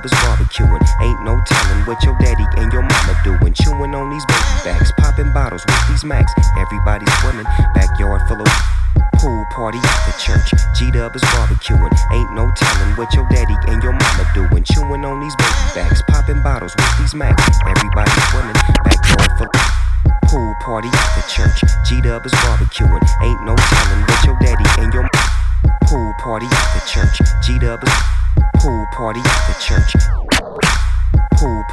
brothers barbecuing. Ain't no telling what your daddy and your mama doing. Chewing on these baby bags, popping bottles with these Macs. Everybody's swimming, backyard full of pool party at the church. G Dub is barbecuing. Ain't no telling what your daddy pool party at the church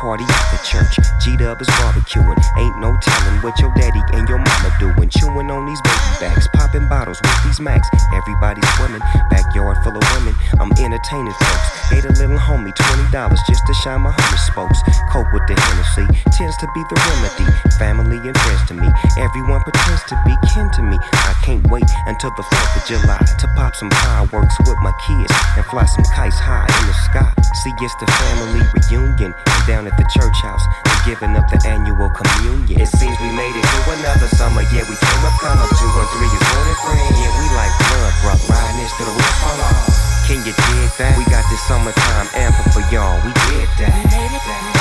party at the church. G Dub is barbecuing. Ain't no telling what your daddy and your mama doing. Chewing on these baby bags, popping bottles with these max. Everybody swimming, backyard full of women. I'm entertaining folks. Gave a little homie $20 just to shine my homie spokes. Cope with the Hennessy tends to be the remedy. Family and friends to me. Everyone pretends to be kin to me. I can't wait until the 4th of July to pop some fireworks with my kids and fly some kites high in the sky. See, it's the family reunion down at the church house and giving up the annual communion. It seems we made it through another summer. Yeah, we came up come up two and three is more than. Yeah, we like blood, brought riding this to the roof fall off. Can you dig that? We got this summertime anthem for y'all. We did that. We made it, Another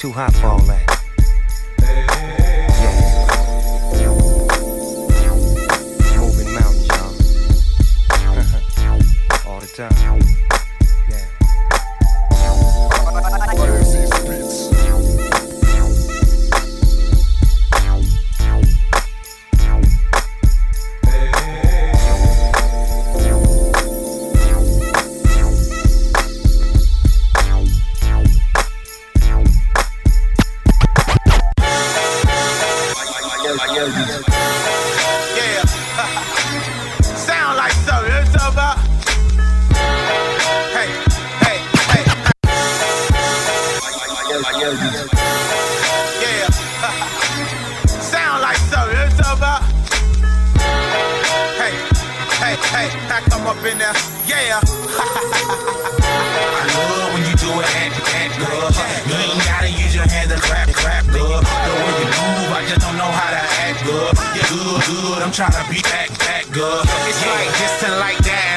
too hot for all that. Yeah. Sound like something. About. Hey, hey, hey. Yeah. Sound like something. About. Hey, hey, hey. I come up in there. Yeah. I love when you do it. Good. I'm trying to be that, that good. It's yeah, like just like that.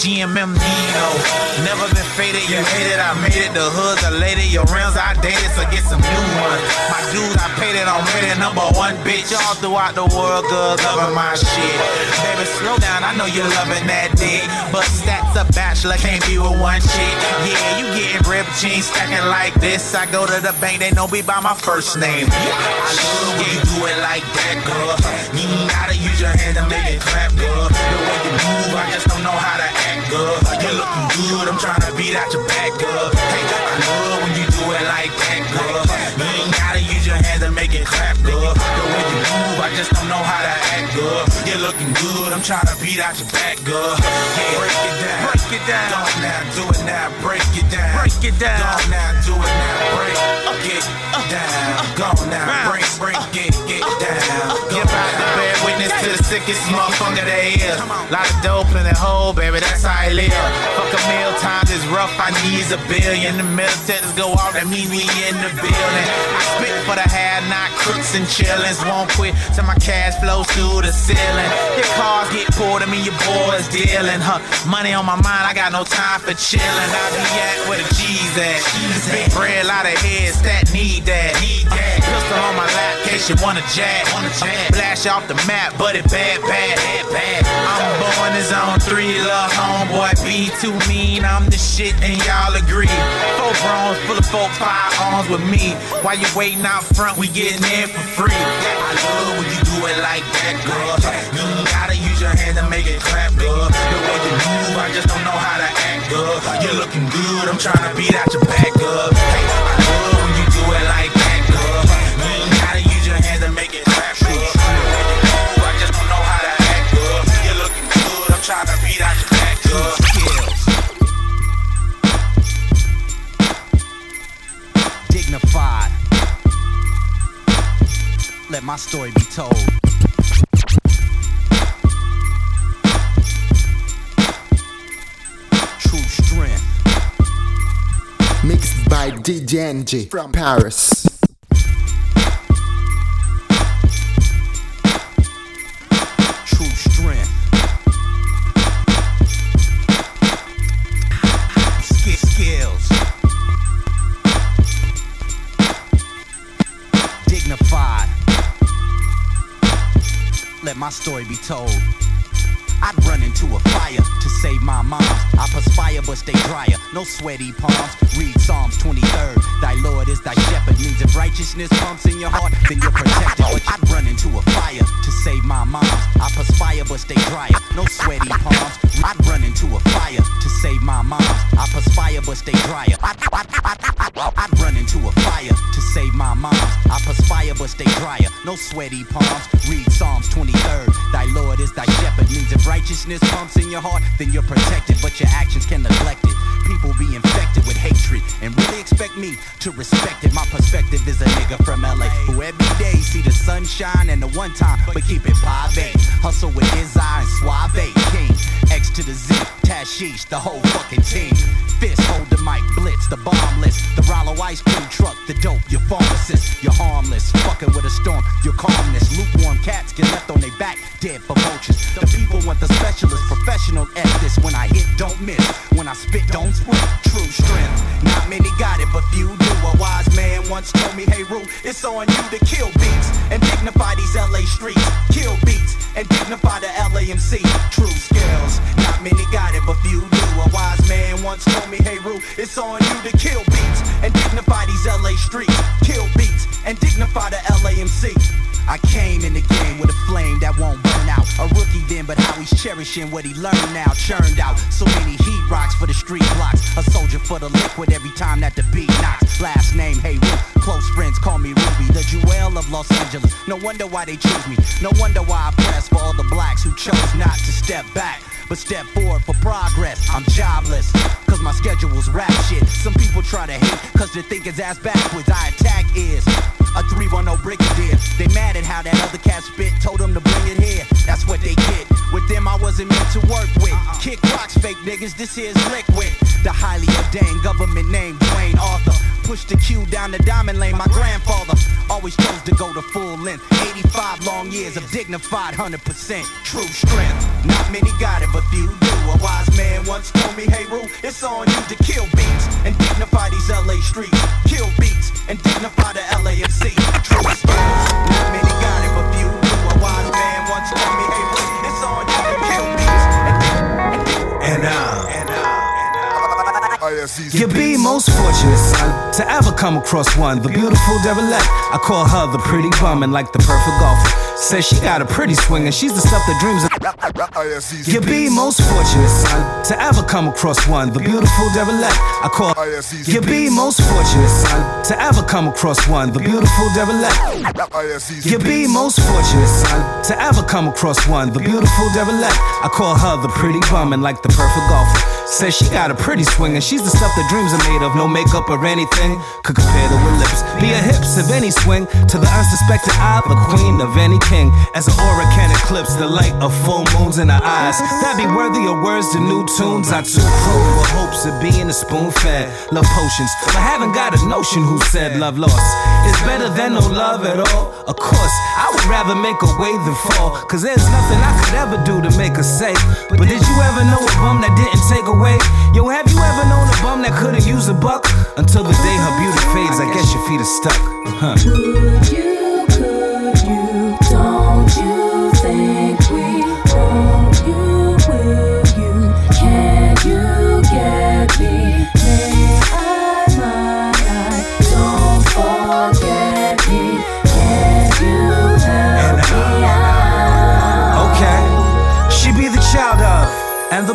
GMM Nino. Never been faded, you hated, I made it. The hoods are lady, your rims I dated, so get some new ones. My it on ready, number one bitch. All throughout the world, girls loving my shit. Baby, slow down, I know you're loving that dick. But stats a bachelor, can't be with one chick. Yeah, you getting you ain't stacking like this. I go to the bank, they know me by my first name. I love when you do it like that, girl. You gotta use your hand to make it clap, girl. The way you move, I just don't know how to act, girl. You're looking good, I'm trying to beat out your back, girl. Hey, I love when you do it like that, just don't know how to act, girl. You're looking good, I'm trying to beat out your back, girl. Yeah, break it down, break it down. Go now, do it now, break it down, break it down. Go now, do it now, break uh, uh, uh, get down. Go now, break, break, get, get down. To the sickest motherfucker there is. Lot of dope in the hole, baby, that's how I live. Fuck a meal times is rough, I need a billion. The militants go off, that means we in the building. I spit for the have not crooks and chillins. Won't quit till my cash flows through the ceiling. Your cars get pulled, I mean your boys dealing. Huh, money on my mind, I got no time for chillin'. I be at where the G's at. Bread, lot of heads, that need that. Need that pistol on my lap, case you wanna jab. Flash off the map, but it bad, bad, bad, bad. I'm born in zone three, love homeboy. Be too mean, I'm the shit, and y'all agree. Four bronze, full of folk, firearms with me. While you waiting out front, we getting in for free. I love when you do it like that, girl. You gotta use your hand to make it clap, girl. The way you move, I just don't know how to act, girl. You're looking good, I'm trying to beat out your back, girl. Hey, my story be told. True strength. Mixed by DJ from Paris. Let my story be told. I'd run into a fire to save my moms. I perspire but stay drier. No sweaty palms. Read Psalms 23rd. Thy Lord is thy shepherd. Means if righteousness pumps in your heart, then you're protected. I'd run into a fire to save my moms. I perspire but stay drier. No sweaty palms. I'd run into a fire to save my moms. I perspire but stay drier. I'd run into a fire to save my moms. I perspire but stay drier. No sweaty palms. Read Psalms 23rd. Thy Lord is thy shepherd. Means if righteousness pumps in your heart, then you're protected. But your actions can neglect it. People be infected with hatred and really expect me to respect it. My perspective is a nigga from LA who every day see the sunshine and the one time, but keep it private. Hustle with his and suave king. X to the Z, Tashish, the whole fucking team. Fist hold the mic, blitz, the bomb list, the Rollo ice cream truck, the dope, your pharmacist, you're harmless. Fucking with a storm, your calmness. Lukewarm cats get left on their back, dead for vultures. The people want the specialist, professional at this. When I hit, don't miss. When I spit, don't split. True strength. Not many got it, but few do. A wise man once told me, hey Rue, it's on you to kill beats and dignify these LA streets. Kill beats and dignify the LAMC. True skills. Many got it, but few do. A wise man once told me, hey Rue, it's on you to kill beats and dignify these LA streets. Kill beats and dignify the LAMC. I came in the game with a flame that won't burn out. A rookie then, but how he's cherishing what he learned now. Churned out so many heat rocks for the street blocks. A soldier for the liquid every time that the beat knocks. Last name, hey Ru. Close friends call me Ruby, the Jewel of Los Angeles. No wonder why they choose me. No wonder why I press for all the blacks who chose not to step back. But step forward for progress. I'm jobless, cause my schedule's rap shit. Some people try to hate, cause they think it's ass backwards. I attack is a 310 brigadier. They mad at how that other cat spit, told them to bring it here. That's what they get. With them, I wasn't meant to work with. Uh-uh. Kick rocks, fake niggas, this here's liquid. The highly ordained government name, Dwayne Arthur. Push the cue down the diamond lane, my grandfather always chose to go to full length. 85 long years of dignified 100% true strength. Not many once told me, hey Rue, it's on you to kill beats and dignify these LA streets. Kill beats and dignify the LAMC. True skills. Not many got it, but few do. A wise man once told me, hey Rue, it's on you to kill beats and, And uh, You'd be most fortunate, son, to ever come across one. The beautiful derelict. I call her the pretty bum and like the perfect golfer. Says she got a pretty swing and she's the stuff that dreams of. You'd be most fortunate, son, to ever come across one. The beautiful derelict. I call. You'd be most fortunate, son, to ever come across one. The beautiful derelict. You'd be most fortunate, son, to ever come across one. The beautiful derelict. I call her the pretty bum and like the perfect golfer. Says she got a pretty swing and she's the stuff that dreams are made of. No makeup or anything could compare to her lips. Be a hips of any swing to the unsuspected eye, the queen of any king. As an aura can eclipse the light of full moons in her eyes. That be worthy of words to new tunes. I too crow with hopes of being a spoon fed. Love potions, but haven't got a notion who said love lost. Is better than no love at all. Of course, I would rather make a way than fall. Cause there's nothing I could ever do to make her safe. But did you ever know a bum that didn't take away? Yo, have you ever known a bum that couldn't use a buck? Until the day her beauty fades, I guess your feet are stuck. Huh.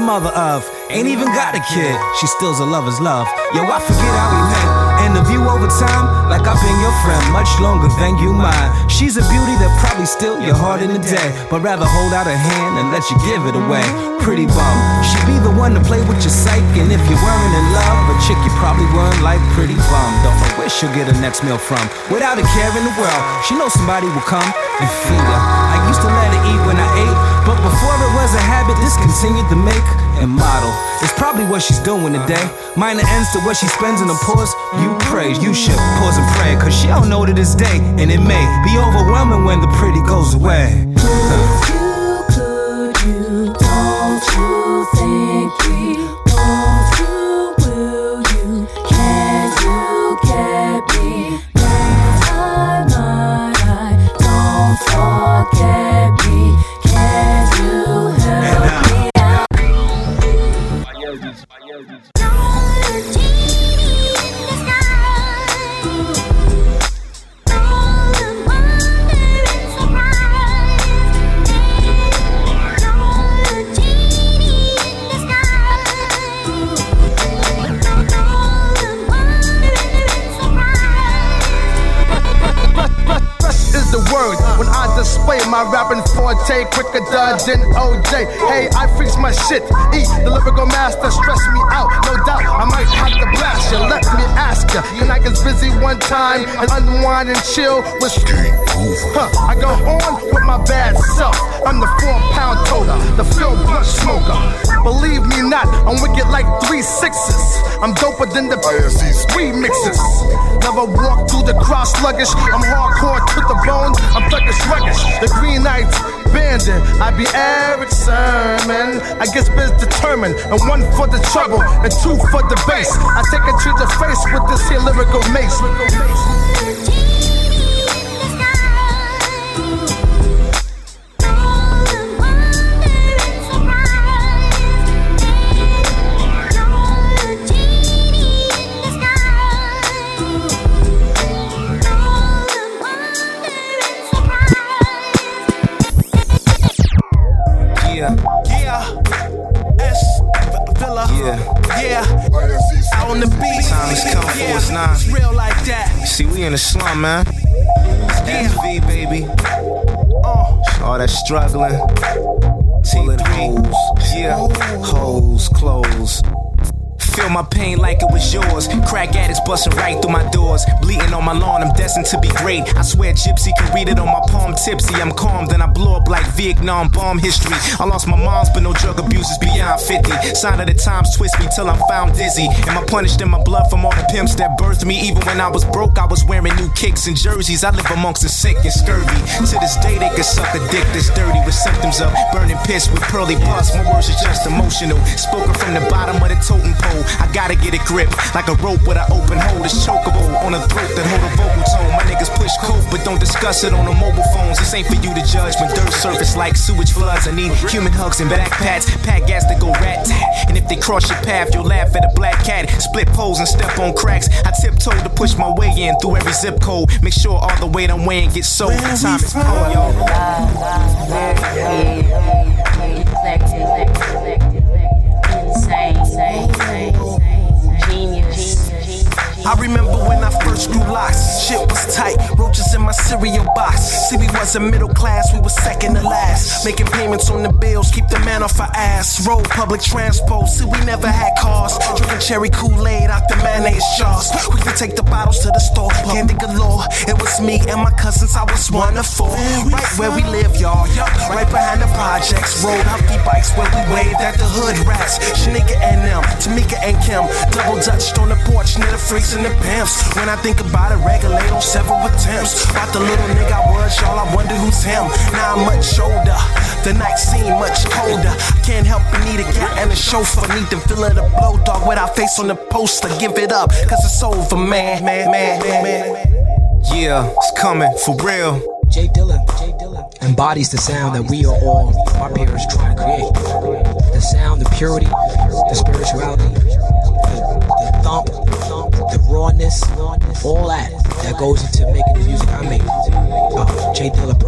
Mother of. Ain't even got a kid, she still's a lover's love. Yo, I forget how we met. And the view over time, like I've been your friend much longer than you mine. She's a beauty that probably steal your heart in a day, but rather hold out a hand and let you give it away. Pretty bum. she'd be the one to play with your psyche, and if you weren't in love, a chick you probably weren't like pretty bum. Don't know where she'll get her next meal from. Without a care in the world, she knows somebody will come and feed her. Used to let her eat when I ate, but before it was a habit, this continued to make and model. It's probably what she's doing today. Minor ends to what she spends in the pause. You praise, you should pause and pray, cause she don't know to this day, and it may be overwhelming when the pretty goes away. My rapping forte quicker than OJ. Hey, I fix my shit. E, the lyrical master, stress me out. No doubt, I might have to blast you. Let me ask you, can I get busy one time and unwind and chill with Huh, I go on with my bad self. I'm the four pound toter, the field blunt smoker. Believe me not, I'm wicked like three sixes. I'm doper than the three mixes. Never walk through the cross sluggish. I'm hardcore to the bone. I'm thuggish ruggish. The Bandit. I be Erick Sermon. I guess biz determined. And one for the trouble and two for the bass. I take it to the face with this here lyrical mace. Villa. yeah. Yeah. Out on the beach. Time has come for yeah. us now. It's real like that. See, we in the slum, man. Yeah. V, baby. Uh. All that struggling. Pulling hoes. Yeah. Hoes, clothes. Feel my pain like it was yours. Crack addicts busting right through my doors. Bleeding on my lawn, I'm destined to be great. I swear Gypsy can read it on my palm tipsy. I'm calm, then I blow up like Vietnam bomb history. I lost my mom's, but no drug abuse is beyond 50. Sign of the times twist me till I'm found dizzy. Am I punished in my blood from all the pimps that birthed me? Even when I was broke, I was wearing new kicks and jerseys. I live amongst the sick and scurvy. To this day, they can suck a dick that's dirty with symptoms of burning piss with pearly pus. My words are just emotional. Spoken from the bottom of the totem pole. I gotta get a grip like a rope with an open hole. It's chokeable on a throat that hold a vocal tone. My niggas push coke, but don't discuss it on the mobile phones. This ain't for you to judge when dirt surface like sewage floods. I need human hugs and back pats, pack gas to go rat tat. And if they cross your path, you'll laugh at a black cat. Split poles and step on cracks. I tiptoe to push my way in through every zip code. Make sure all the weight I'm weighing gets sold. The time is cold, yo. Box. See, middle class, we were second to last. Making payments on the bills, keep the man off our ass. Road public transport, see, we never had cars. Drinking cherry Kool Aid out the mayonnaise jars. We could take the bottles to the store, candy galore. It was me and my cousins, I was one of four. Right where we live, y'all. Yup, right behind the projects. Rode Huffy bikes where we waved at the hood rats. Shanika and them, Tamika and Kim. Double dutched on the porch near the freaks and the pimps. When I think about it, regulate on several attempts. About the little nigga I was, y'all, I wonder who's him. Now I'm much older. The night seem much colder. Can't help but need a cat and a chauffeur. Need to feel it a blow dog with our face on the poster. Give it up, cause it's over, man. Man, man, man, man. Yeah, it's coming for real. J Dilla embodies the sound that we are all, our peers, trying to create. The sound, the purity, the spirituality, the, the thump, the rawness, all that that goes into making the music I make. Uh, J Dilla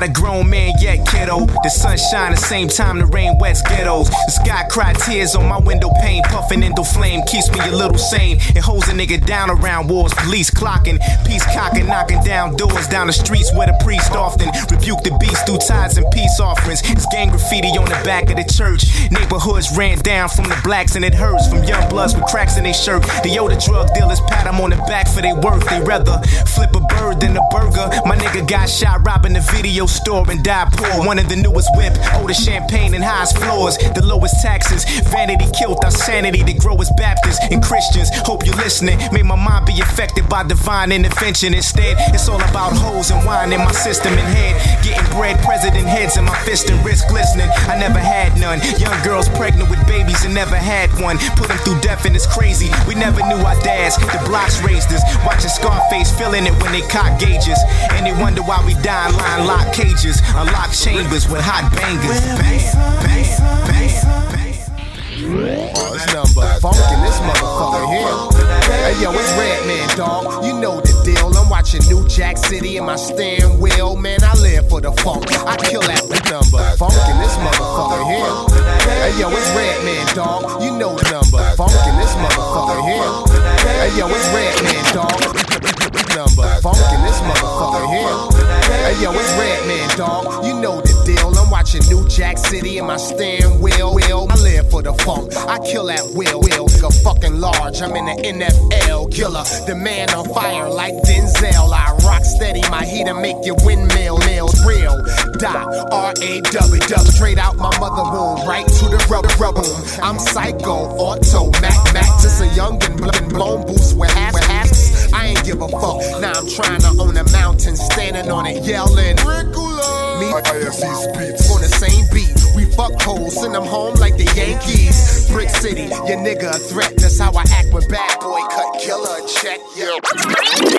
not a grown man yet, kiddo. The sun shine the same time the rain wets ghettos. The sky cry tears on my window pane, puffing into flame keeps me a little sane. It holds a nigga down around wars, police clocking, peace cocking, knocking down doors down the streets where the priest often rebuke the beast through tithes and peace offerings. It's gang graffiti on the back of the church. Neighborhoods ran down from the blacks and it hurts from young bloods with cracks in their shirt. The older drug dealers pat them on the back for their work. They rather flip a bird than a burger. My nigga got shot robbing the video store and die poor. One of the newest whip, older champagne and highest floors. The lowest taxes, vanity killed our sanity to grow as Baptists and Christians. Hope you listening. Made my mind be affected by divine intervention. Instead, it's all about hoes and wine in my system and head. Getting bread, president heads in my fist and wrist glistening. I never had none. Young girls pregnant with babies and never had one. Put them through death and it's crazy. We never knew our dads. The blocks raised us. Watching Scarface, feeling it when they cock gauges. And they wonder why we die in line lock cages. Unlock chambers with hot bangers. Bang, bang, bang, bang. Oh, it's but funk in this motherfucker here. Hey yo, it's Redman, dog. You know the deal. I'm watching New Jack City in my steering wheel. Man, I live for the funk. I kill that with number. Funk in this motherfucker here. Hey yo, it's Redman, dog. You know the number. Funk in this motherfucker here. Hey yo, it's Redman, dog. Number. Funk in this motherfucker here. Hey yo, it's Redman, dog. You know the deal. I'm watching New Jack City in my steering wheel. wheel. I live for the funk. I kill at will. Will go fucking large. I'm in the NFL killer. The man on fire like Denzel. I rock steady. My heater make your windmill nails real. Dot R A W dub straight out my mother womb, right to the rubber rubber. I'm psycho, auto, Mac Mac. Just a young and bl- blown boost with halves. Ain't give a fuck. Now I'm trying to own a mountain, standing on it, yelling. Me on the same beat. We fuck hoes, send them home like the Yankees. Brick City, your nigga a threat. That's how I act when bad boy cut killer check. Yeah.